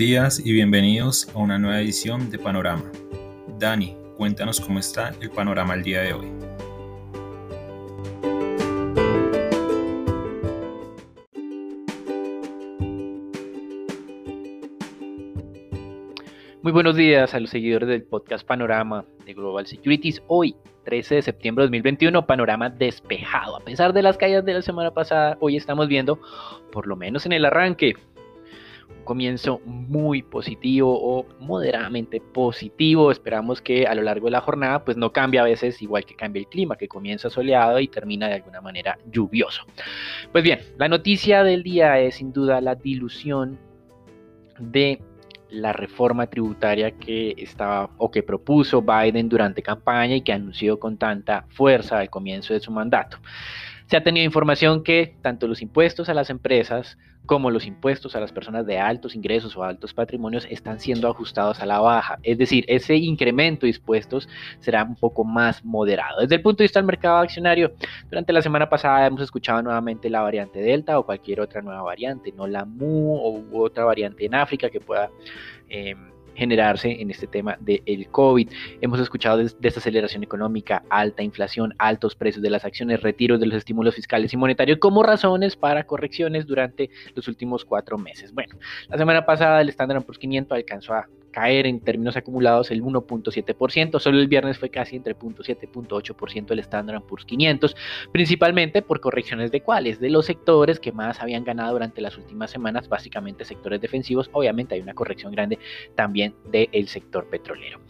Días y bienvenidos a una nueva edición de Panorama. Dani, cuéntanos cómo está el panorama el día de hoy. Muy buenos días a los seguidores del podcast Panorama de Global Securities. Hoy, 13 de septiembre de 2021, panorama despejado. A pesar de las caídas de la semana pasada, hoy estamos viendo, por lo menos en el arranque, comienzo muy positivo o moderadamente positivo. Esperamos que a lo largo de la jornada pues no cambie a veces igual que cambia el clima, que comienza soleado y termina de alguna manera lluvioso. Pues bien, la noticia del día es sin duda la dilución de la reforma tributaria que estaba o que propuso Biden durante campaña y que anunció con tanta fuerza al comienzo de su mandato. Se ha tenido información que tanto los impuestos a las empresas como los impuestos a las personas de altos ingresos o altos patrimonios están siendo ajustados a la baja. Es decir, ese incremento de impuestos será un poco más moderado. Desde el punto de vista del mercado accionario, durante la semana pasada hemos escuchado nuevamente la variante Delta o cualquier otra nueva variante, no la MU o otra variante en África que pueda... Eh, generarse en este tema del COVID. Hemos escuchado desaceleración económica, alta inflación, altos precios de las acciones, retiros de los estímulos fiscales y monetarios como razones para correcciones durante los últimos cuatro meses. Bueno, la semana pasada el Standard Poor's 500 alcanzó a caer en términos acumulados el 1.7%, solo el viernes fue casi entre 0.7 y 0.8% el Standard Poor's 500, principalmente por correcciones de cuáles, de los sectores que más habían ganado durante las últimas semanas, básicamente sectores defensivos, obviamente hay una corrección grande también del sector petrolero.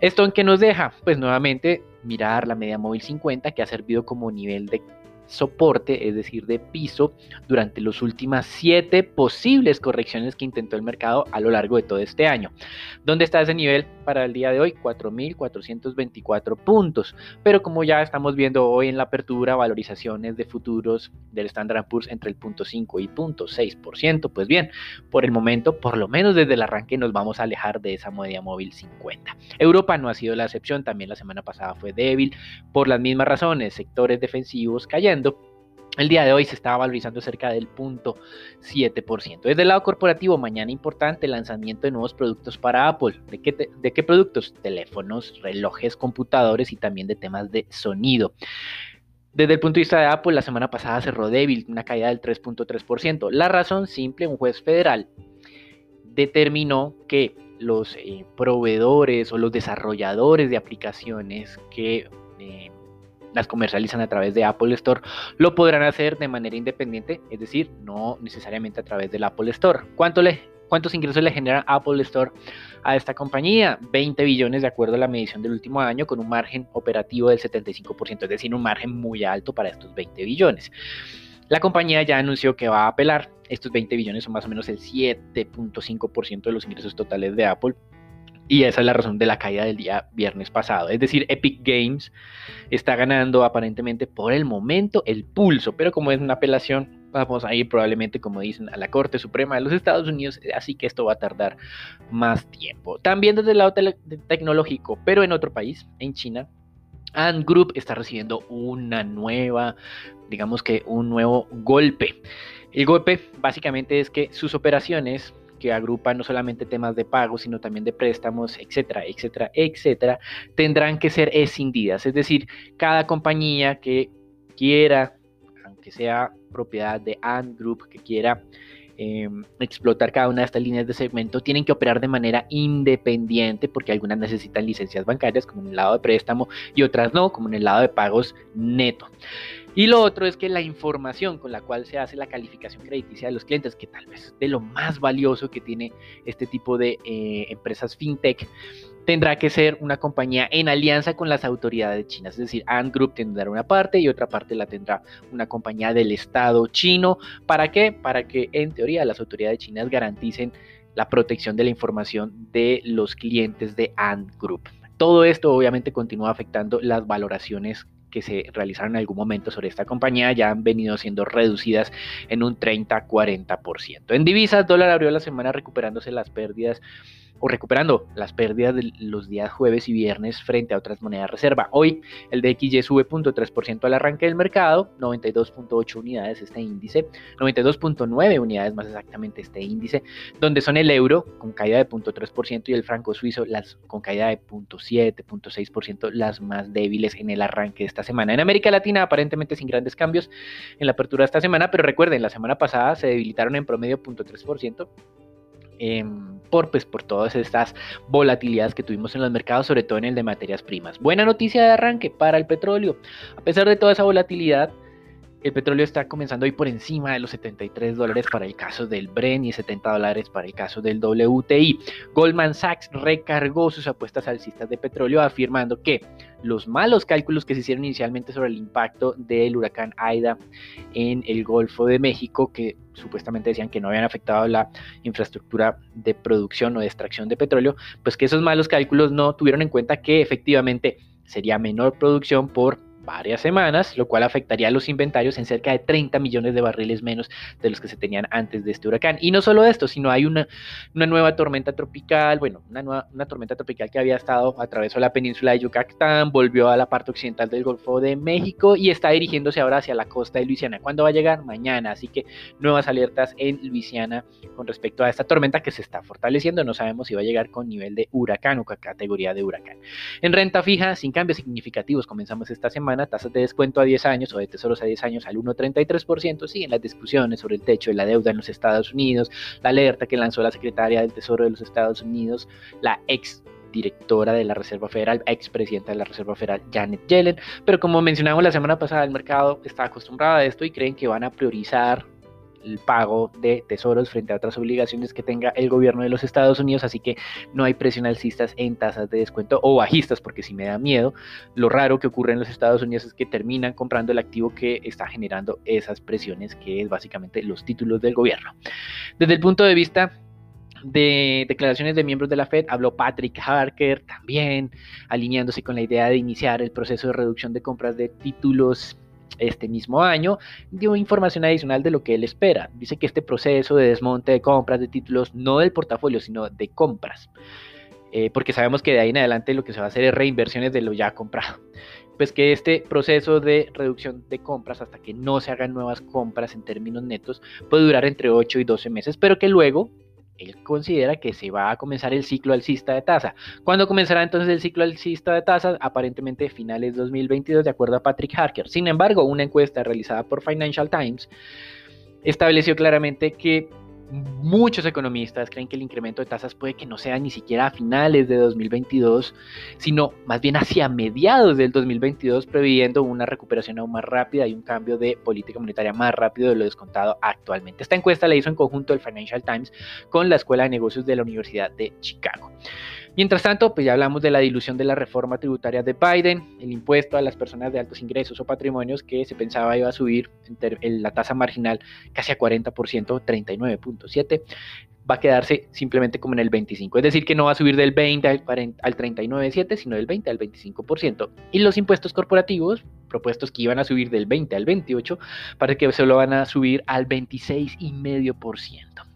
¿Esto en qué nos deja? Pues nuevamente mirar la media móvil 50 que ha servido como nivel de soporte, es decir, de piso, durante las últimas siete posibles correcciones que intentó el mercado a lo largo de todo este año. ¿Dónde está ese nivel para el día de hoy? 4.424 puntos. Pero como ya estamos viendo hoy en la apertura, valorizaciones de futuros del Standard Poor's entre el 0.5 y 0.6%, pues bien, por el momento, por lo menos desde el arranque, nos vamos a alejar de esa media móvil 50. Europa no ha sido la excepción, también la semana pasada fue débil por las mismas razones, sectores defensivos cayendo el día de hoy se estaba valorizando cerca del 0.7%. Desde el lado corporativo, mañana importante lanzamiento de nuevos productos para Apple. ¿De qué, ¿De qué productos? Teléfonos, relojes, computadores y también de temas de sonido. Desde el punto de vista de Apple, la semana pasada cerró débil, una caída del 3.3%. La razón simple, un juez federal determinó que los eh, proveedores o los desarrolladores de aplicaciones que eh, las comercializan a través de Apple Store, lo podrán hacer de manera independiente, es decir, no necesariamente a través del Apple Store. ¿Cuánto ¿Cuántos ingresos le genera Apple Store a esta compañía? 20 billones de acuerdo a la medición del último año con un margen operativo del 75%, es decir, un margen muy alto para estos 20 billones. La compañía ya anunció que va a apelar. Estos 20 billones son más o menos el 7.5% de los ingresos totales de Apple y esa es la razón de la caída del día viernes pasado. Es decir, Epic Games está ganando aparentemente por el momento el pulso, pero como es una apelación, vamos a ir probablemente, como dicen, a la Corte Suprema de los Estados Unidos, así que esto va a tardar más tiempo. También desde el lado tecnológico, pero en otro país, en China, Ant Group está recibiendo una nueva, digamos que un nuevo golpe. El golpe básicamente es que sus operaciones que agrupa no solamente temas de pago, sino también de préstamos, etcétera, etcétera, etcétera, tendrán que ser escindidas. Es decir, cada compañía que quiera, aunque sea propiedad de Ant Group, que quiera em, explotar cada una de estas líneas de segmento, tienen que operar de manera independiente porque algunas necesitan licencias bancarias, como en el lado de préstamo, y otras no, como en el lado de pagos neto. Y lo otro es que la información con la cual se hace la calificación crediticia de los clientes, que tal vez es de lo más valioso que tiene este tipo de eh, empresas fintech, tendrá que ser una compañía en alianza con las autoridades chinas. Es decir, Ant Group tendrá una parte y otra parte la tendrá una compañía del Estado chino. ¿Para qué? Para que en teoría las autoridades chinas garanticen la protección de la información de los clientes de Ant Group. Todo esto obviamente continúa afectando las valoraciones que se realizaron en algún momento sobre esta compañía ya han venido siendo reducidas en un 30-40%. En divisas, dólar abrió la semana recuperándose las pérdidas o recuperando las pérdidas de los días jueves y viernes frente a otras monedas reserva. Hoy el DXY sube 0.3% al arranque del mercado, 92.8 unidades este índice, 92.9 unidades más exactamente este índice, donde son el euro con caída de 0.3% y el franco suizo las, con caída de 0.7, 0.6% las más débiles en el arranque de esta semana. En América Latina aparentemente sin grandes cambios en la apertura de esta semana, pero recuerden, la semana pasada se debilitaron en promedio 0.3%. Em, pues, por todas estas volatilidades que tuvimos en los mercados, sobre todo en el de materias primas. Buena noticia de arranque para el petróleo. A pesar de toda esa volatilidad, el petróleo está comenzando hoy por encima de los 73 dólares para el caso del Bren y 70 dólares para el caso del WTI. Goldman Sachs recargó sus apuestas alcistas de petróleo afirmando que los malos cálculos que se hicieron inicialmente sobre el impacto del huracán Aida en el Golfo de México, que supuestamente decían que no habían afectado la infraestructura de producción o de extracción de petróleo, pues que esos malos cálculos no tuvieron en cuenta que efectivamente sería menor producción por varias semanas, lo cual afectaría a los inventarios en cerca de 30 millones de barriles menos de los que se tenían antes de este huracán. Y no solo esto, sino hay una, una nueva tormenta tropical, bueno, una, nueva, una tormenta tropical que había estado, atravesó la península de Yucatán, volvió a la parte occidental del Golfo de México y está dirigiéndose ahora hacia la costa de Luisiana. ¿Cuándo va a llegar? Mañana, así que nuevas alertas en Luisiana con respecto a esta tormenta que se está fortaleciendo. No sabemos si va a llegar con nivel de huracán o categoría de huracán. En renta fija, sin cambios significativos, comenzamos esta semana tasas de descuento a 10 años o de tesoros a 10 años al 1,33%, siguen las discusiones sobre el techo de la deuda en los Estados Unidos, la alerta que lanzó la secretaria del Tesoro de los Estados Unidos, la ex directora de la Reserva Federal, ex presidenta de la Reserva Federal, Janet Yellen. Pero como mencionamos la semana pasada, el mercado está acostumbrado a esto y creen que van a priorizar el pago de tesoros frente a otras obligaciones que tenga el gobierno de los Estados Unidos, así que no hay presión alcistas en tasas de descuento o bajistas, porque si me da miedo, lo raro que ocurre en los Estados Unidos es que terminan comprando el activo que está generando esas presiones, que es básicamente los títulos del gobierno. Desde el punto de vista de declaraciones de miembros de la Fed, habló Patrick Harker también, alineándose con la idea de iniciar el proceso de reducción de compras de títulos este mismo año, dio información adicional de lo que él espera. Dice que este proceso de desmonte de compras de títulos, no del portafolio, sino de compras, eh, porque sabemos que de ahí en adelante lo que se va a hacer es reinversiones de lo ya comprado. Pues que este proceso de reducción de compras hasta que no se hagan nuevas compras en términos netos puede durar entre 8 y 12 meses, pero que luego él considera que se va a comenzar el ciclo alcista de tasa. ¿Cuándo comenzará entonces el ciclo alcista de tasa? Aparentemente finales 2022, de acuerdo a Patrick Harker. Sin embargo, una encuesta realizada por Financial Times estableció claramente que Muchos economistas creen que el incremento de tasas puede que no sea ni siquiera a finales de 2022, sino más bien hacia mediados del 2022, previendo una recuperación aún más rápida y un cambio de política monetaria más rápido de lo descontado actualmente. Esta encuesta la hizo en conjunto el Financial Times con la Escuela de Negocios de la Universidad de Chicago. Mientras tanto, pues ya hablamos de la dilución de la reforma tributaria de Biden, el impuesto a las personas de altos ingresos o patrimonios que se pensaba iba a subir en la tasa marginal casi a 40%, 39.7 va a quedarse simplemente como en el 25, es decir, que no va a subir del 20 al, al 39.7, sino del 20 al 25%. Y los impuestos corporativos, propuestos que iban a subir del 20 al 28, parece que solo van a subir al 26,5%.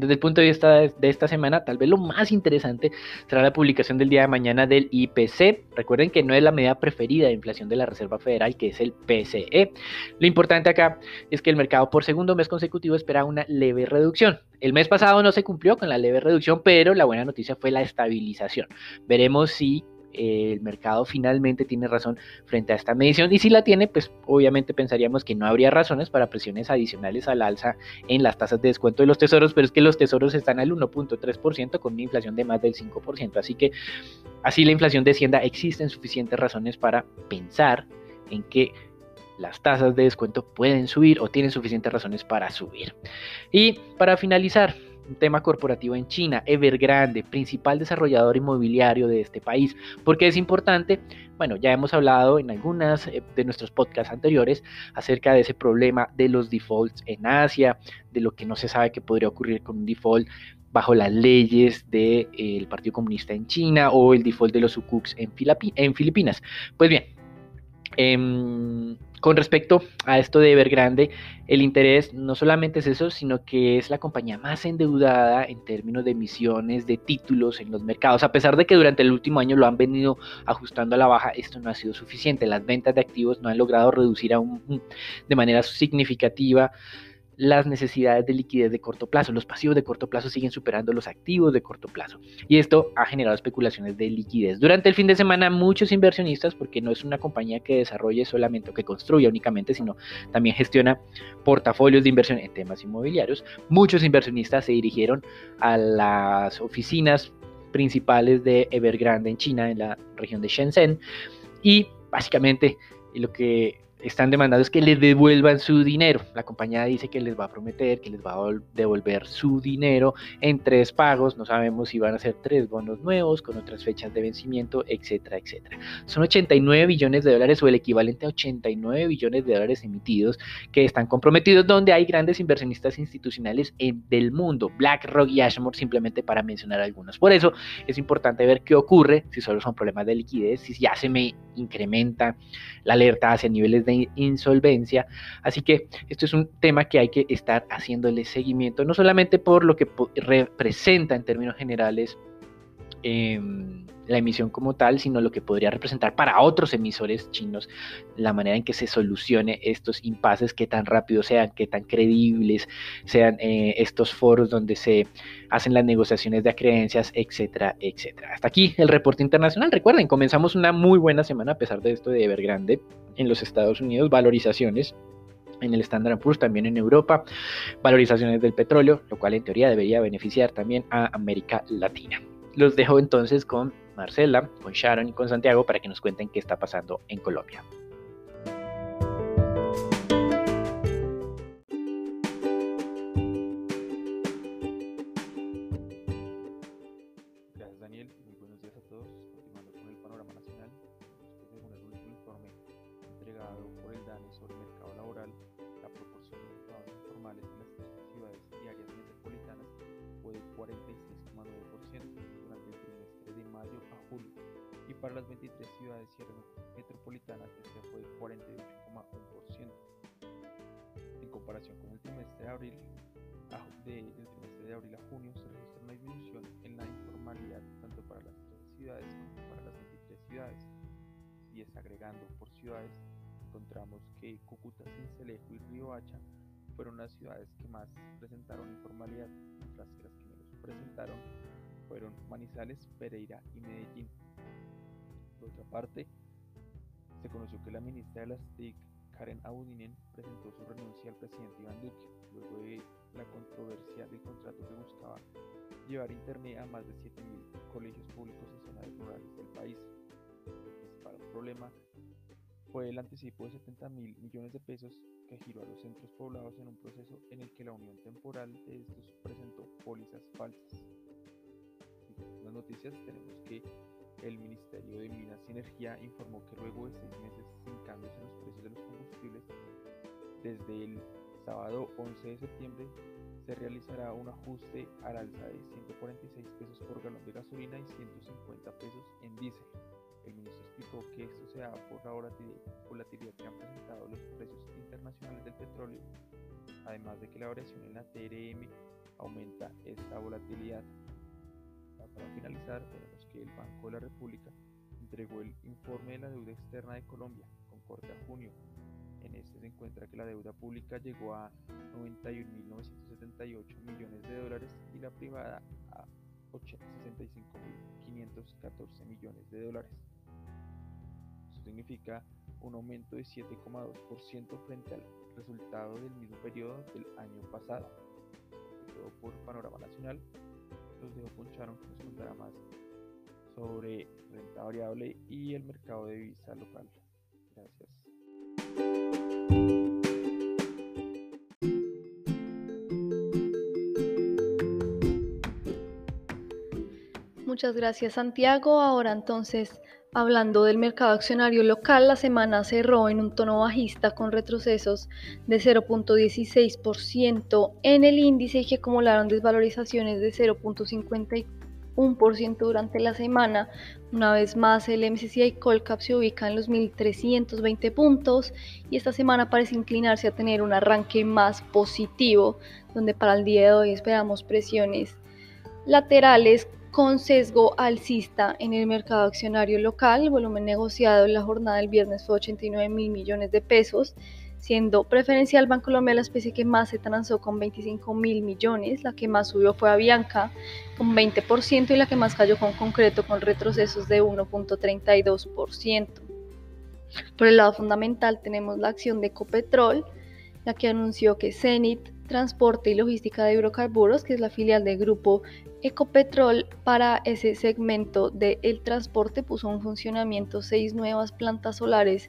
Desde el punto de vista de, esta semana, tal vez lo más interesante será la publicación del día de mañana del IPC. Recuerden que no es la medida preferida de inflación de la Reserva Federal, que es el PCE. Lo importante acá es que el mercado por segundo mes consecutivo espera una leve reducción. El mes pasado no se cumplió con la leve reducción, pero la buena noticia fue la estabilización. Veremos si el mercado finalmente tiene razón frente a esta medición y si la tiene, pues obviamente pensaríamos que no habría razones para presiones adicionales al alza en las tasas de descuento de los tesoros, pero es que los tesoros están al 1.3% con una inflación de más del 5%, así que así la inflación descienda, existen suficientes razones para pensar en que las tasas de descuento pueden subir o tienen suficientes razones para subir. Y para finalizar, un tema corporativo en China, Evergrande, principal desarrollador inmobiliario de este país. ¿Por qué es importante? Bueno, ya hemos hablado en algunas eh, de nuestros podcasts anteriores acerca de ese problema de los defaults en Asia, de lo que no se sabe que podría ocurrir con un default bajo las leyes del eh, Partido Comunista en China o el default de los sukuks en, Filipinas. Pues bien, Em, con respecto a esto de Evergrande, el interés no solamente es eso, sino que es la compañía más endeudada en términos de emisiones de títulos en los mercados. A pesar de que durante el último año lo han venido ajustando a la baja, esto no ha sido suficiente. Las ventas de activos no han logrado reducir aún de manera significativa las necesidades de liquidez de corto plazo. Los pasivos de corto plazo siguen superando los activos de corto plazo. Y esto ha generado especulaciones de liquidez. Durante el fin de semana, muchos inversionistas, porque no es una compañía que desarrolle solamente o que construya únicamente, sino también gestiona portafolios de inversión en temas inmobiliarios, muchos inversionistas se dirigieron a las oficinas principales de Evergrande en China, en la región de Shenzhen, y básicamente lo que están demandando es que les devuelvan su dinero. La compañía dice que les va a prometer que les va a devolver su dinero en tres pagos. No sabemos si van a ser tres bonos nuevos con otras fechas de vencimiento, etcétera, etcétera. Son 89 billones de dólares o el equivalente a 89 billones de dólares emitidos que están comprometidos donde hay grandes inversionistas institucionales en, del mundo, BlackRock y Ashmore simplemente para mencionar algunos. Por eso es importante ver qué ocurre si solo son problemas de liquidez, si ya se me incrementa la alerta hacia niveles de insolvencia. Así que esto es un tema que hay que estar haciéndole seguimiento, no solamente por lo que representa en términos generales em, la emisión como tal, sino lo que podría representar para otros emisores chinos la manera en que se solucione estos impases, qué tan rápido sean, qué tan creíbles sean eh, estos foros donde se hacen las negociaciones de creencias, etcétera, etcétera. Hasta aquí el reporte internacional. Recuerden, comenzamos una muy buena semana a pesar de esto de Evergrande en los Estados Unidos, valorizaciones en el Standard Poor's, también en Europa, valorizaciones del petróleo, lo cual en teoría debería beneficiar también a América Latina. Los dejo entonces con Marcela, con Sharon y con Santiago para que nos cuenten qué está pasando en Colombia. Para las 23 ciudades metropolitanas este fue 48,1%. En comparación con el trimestre de abril, del trimestre de abril a junio se registra una disminución en la informalidad tanto para las 3 ciudades como para las 23 ciudades. Y desagregando por ciudades, encontramos que Cúcuta, Cincelejo y Riohacha fueron las ciudades que más presentaron informalidad, mientras que las que menos presentaron fueron Manizales, Pereira y Medellín. Por otra parte, se conoció que la ministra de las TIC, Karen Audinen, presentó su renuncia al presidente Iván Duque, luego de la controversia del contrato que buscaba llevar Internet a más de 7.000 colegios públicos en zonas rurales del país. El problema fue el anticipo de 70 mil millones de pesos que giró a los centros poblados en un proceso en el que la unión temporal de estos presentó pólizas falsas. En las noticias tenemos que el Ministerio de Minas y Energía informó que luego de seis meses sin cambios en los precios de los combustibles, desde el sábado 11 de septiembre se realizará un ajuste al alza de 146 pesos por galón de gasolina y 150 pesos en diésel. El ministro explicó que esto se da por la volatilidad que han presentado los precios internacionales del petróleo, además de que la variación en la TRM aumenta esta volatilidad. Para finalizar, tenemos que el Banco de la República entregó el informe de la deuda externa de Colombia con corte a junio. En este se encuentra que la deuda pública llegó a 91.978 millones de dólares y la privada a 65.514 millones de dólares. Esto significa un aumento de 7,2% frente al resultado del mismo periodo del año pasado. Todo por panorama nacional los dejo con que nos contará más sobre renta variable y el mercado de divisa local. Gracias. Muchas gracias Santiago. Ahora entonces, hablando del mercado accionario local, la semana cerró en un tono bajista con retrocesos de 0.16% en el índice y que acumularon desvalorizaciones de 0.54 1% durante la semana. Una vez más, el MSCI Colcap se ubica en los 1.320 puntos y esta semana parece inclinarse a tener un arranque más positivo, donde para el día de hoy esperamos presiones laterales con sesgo alcista en el mercado accionario local. Volumen negociado en la jornada del viernes fue 89 mil millones de pesos siendo preferencial Bancolombia la especie que más se transó con 25 mil millones, la que más subió fue Avianca con 20% y la que más cayó con concreto con retrocesos de 1.32%. Por el lado fundamental tenemos la acción de Ecopetrol, la que anunció que Zenit Transporte y Logística de Hidrocarburos, que es la filial del grupo Ecopetrol, para ese segmento del transporte puso en funcionamiento seis nuevas plantas solares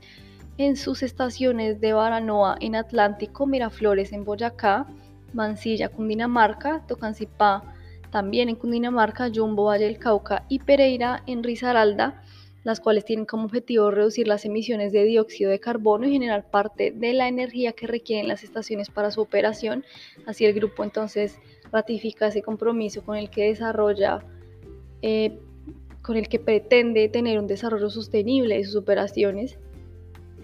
en sus estaciones de Baranoa en Atlántico, Miraflores en Boyacá, Mansilla, Cundinamarca, Tocancipá también en Cundinamarca, Jumbo, Valle del Cauca y Pereira en Risaralda, las cuales tienen como objetivo reducir las emisiones de dióxido de carbono y generar parte de la energía que requieren las estaciones para su operación. Así el grupo entonces ratifica ese compromiso con el que desarrolla, eh, con el que pretende tener un desarrollo sostenible de sus operaciones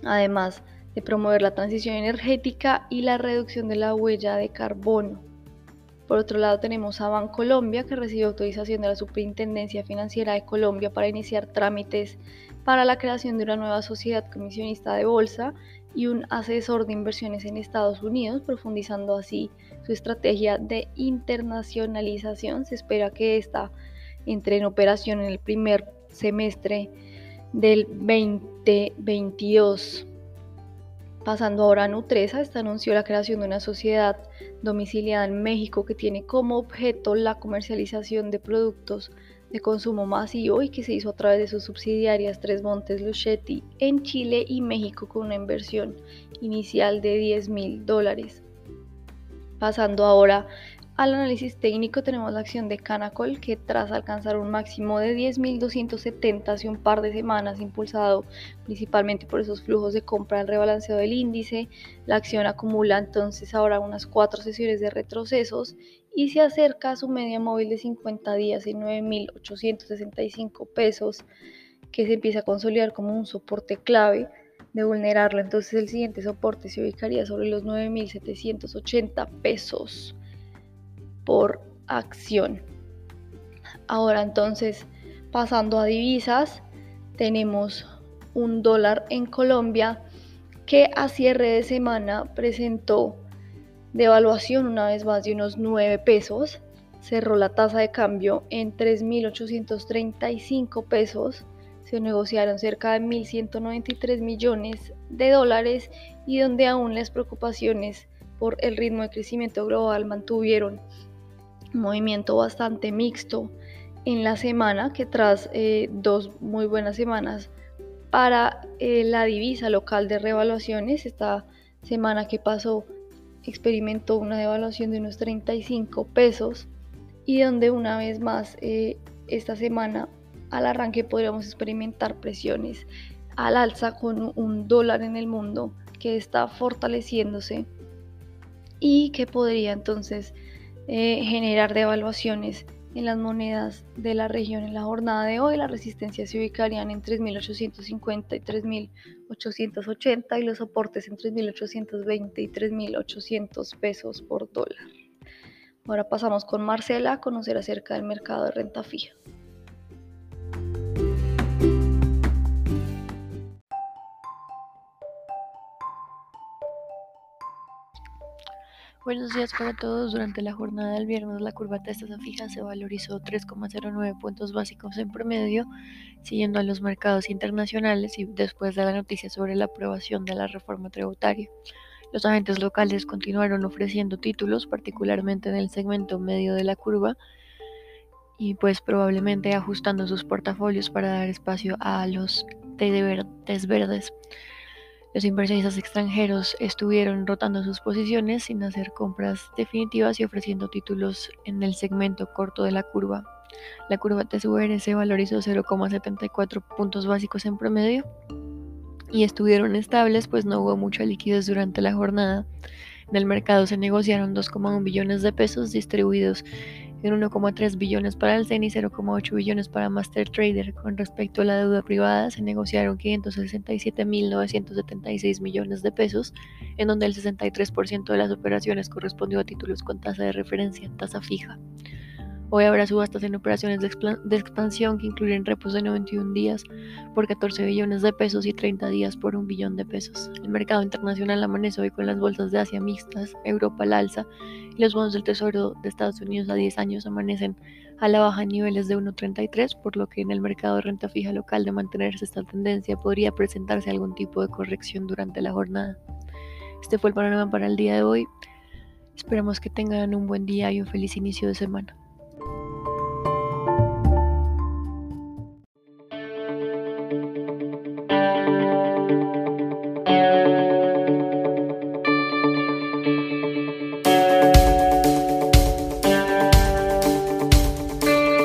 además de promover la transición energética y la reducción de la huella de carbono. Por otro lado tenemos a Bancolombia que recibe autorización de la Superintendencia Financiera de Colombia para iniciar trámites para la creación de una nueva sociedad comisionista de bolsa y un asesor de inversiones en Estados Unidos, profundizando así su estrategia de internacionalización. Se espera que esta entre en operación en el primer semestre del 2022. Pasando ahora a Nutresa, esta anunció la creación de una sociedad domiciliada en México que tiene como objeto la comercialización de productos de consumo masivo y que se hizo a través de sus subsidiarias Tres Montes Luchetti en Chile y México con una inversión inicial de 10 mil dólares. Pasando ahora al análisis técnico tenemos la acción de Canacol que tras alcanzar un máximo de 10.270 hace un par de semanas, impulsado principalmente por esos flujos de compra del rebalanceo del índice, la acción acumula entonces ahora unas cuatro sesiones de retrocesos y se acerca a su media móvil de 50 días en 9.865 pesos que se empieza a consolidar como un soporte clave de vulnerarlo. Entonces el siguiente soporte se ubicaría sobre los 9.780 pesos por acción. Ahora entonces, pasando a divisas, tenemos un dólar en Colombia que a cierre de semana presentó devaluación una vez más de unos 9 pesos. Cerró la tasa de cambio en 3.835 pesos. Se negociaron cerca de 1.193 millones de dólares y donde aún las preocupaciones por el ritmo de crecimiento global mantuvieron movimiento bastante mixto en la semana, que tras eh, dos muy buenas semanas para eh, la divisa local de revaluaciones, esta semana que pasó experimentó una devaluación de unos 35 pesos y donde una vez más eh, esta semana al arranque podríamos experimentar presiones al alza con un dólar en el mundo que está fortaleciéndose y que podría entonces eh, generar devaluaciones en las monedas de la región en la jornada de hoy. Las resistencias se ubicarían en 3.850 y 3.880 y los soportes en 3.820 y 3.800 pesos por dólar. Ahora pasamos con Marcela a conocer acerca del mercado de renta fija. Buenos días para todos. Durante la jornada del viernes la curva de tasa fija se valorizó 3,09 puntos básicos en promedio, siguiendo a los mercados internacionales y después de la noticia sobre la aprobación de la reforma tributaria. Los agentes locales continuaron ofreciendo títulos, particularmente en el segmento medio de la curva, y pues probablemente ajustando sus portafolios para dar espacio a los TDs verdes. Los inversionistas extranjeros estuvieron rotando sus posiciones sin hacer compras definitivas y ofreciendo títulos en el segmento corto de la curva. La curva TSUR se valorizó 0,74 puntos básicos en promedio y estuvieron estables pues no hubo mucha liquidez durante la jornada. En el mercado se negociaron 2,1 billones de pesos distribuidos en 1,3 billones para el CEN y 0,8 billones para Master Trader. Con respecto a la deuda privada, se negociaron 567.976 millones de pesos, en donde el 63% de las operaciones correspondió a títulos con tasa de referencia, tasa fija. Hoy habrá subastas en operaciones de, expansión que incluyen repos de 91 días por 14 billones de pesos y 30 días por 1 billón de pesos. El mercado internacional amanece hoy con las bolsas de Asia mixtas, Europa al alza y los bonos del Tesoro de Estados Unidos a 10 años amanecen a la baja en niveles de 1.33, por lo que en el mercado de renta fija local de mantenerse esta tendencia podría presentarse algún tipo de corrección durante la jornada. Este fue el panorama para el día de hoy. Esperamos que tengan un buen día y un feliz inicio de semana.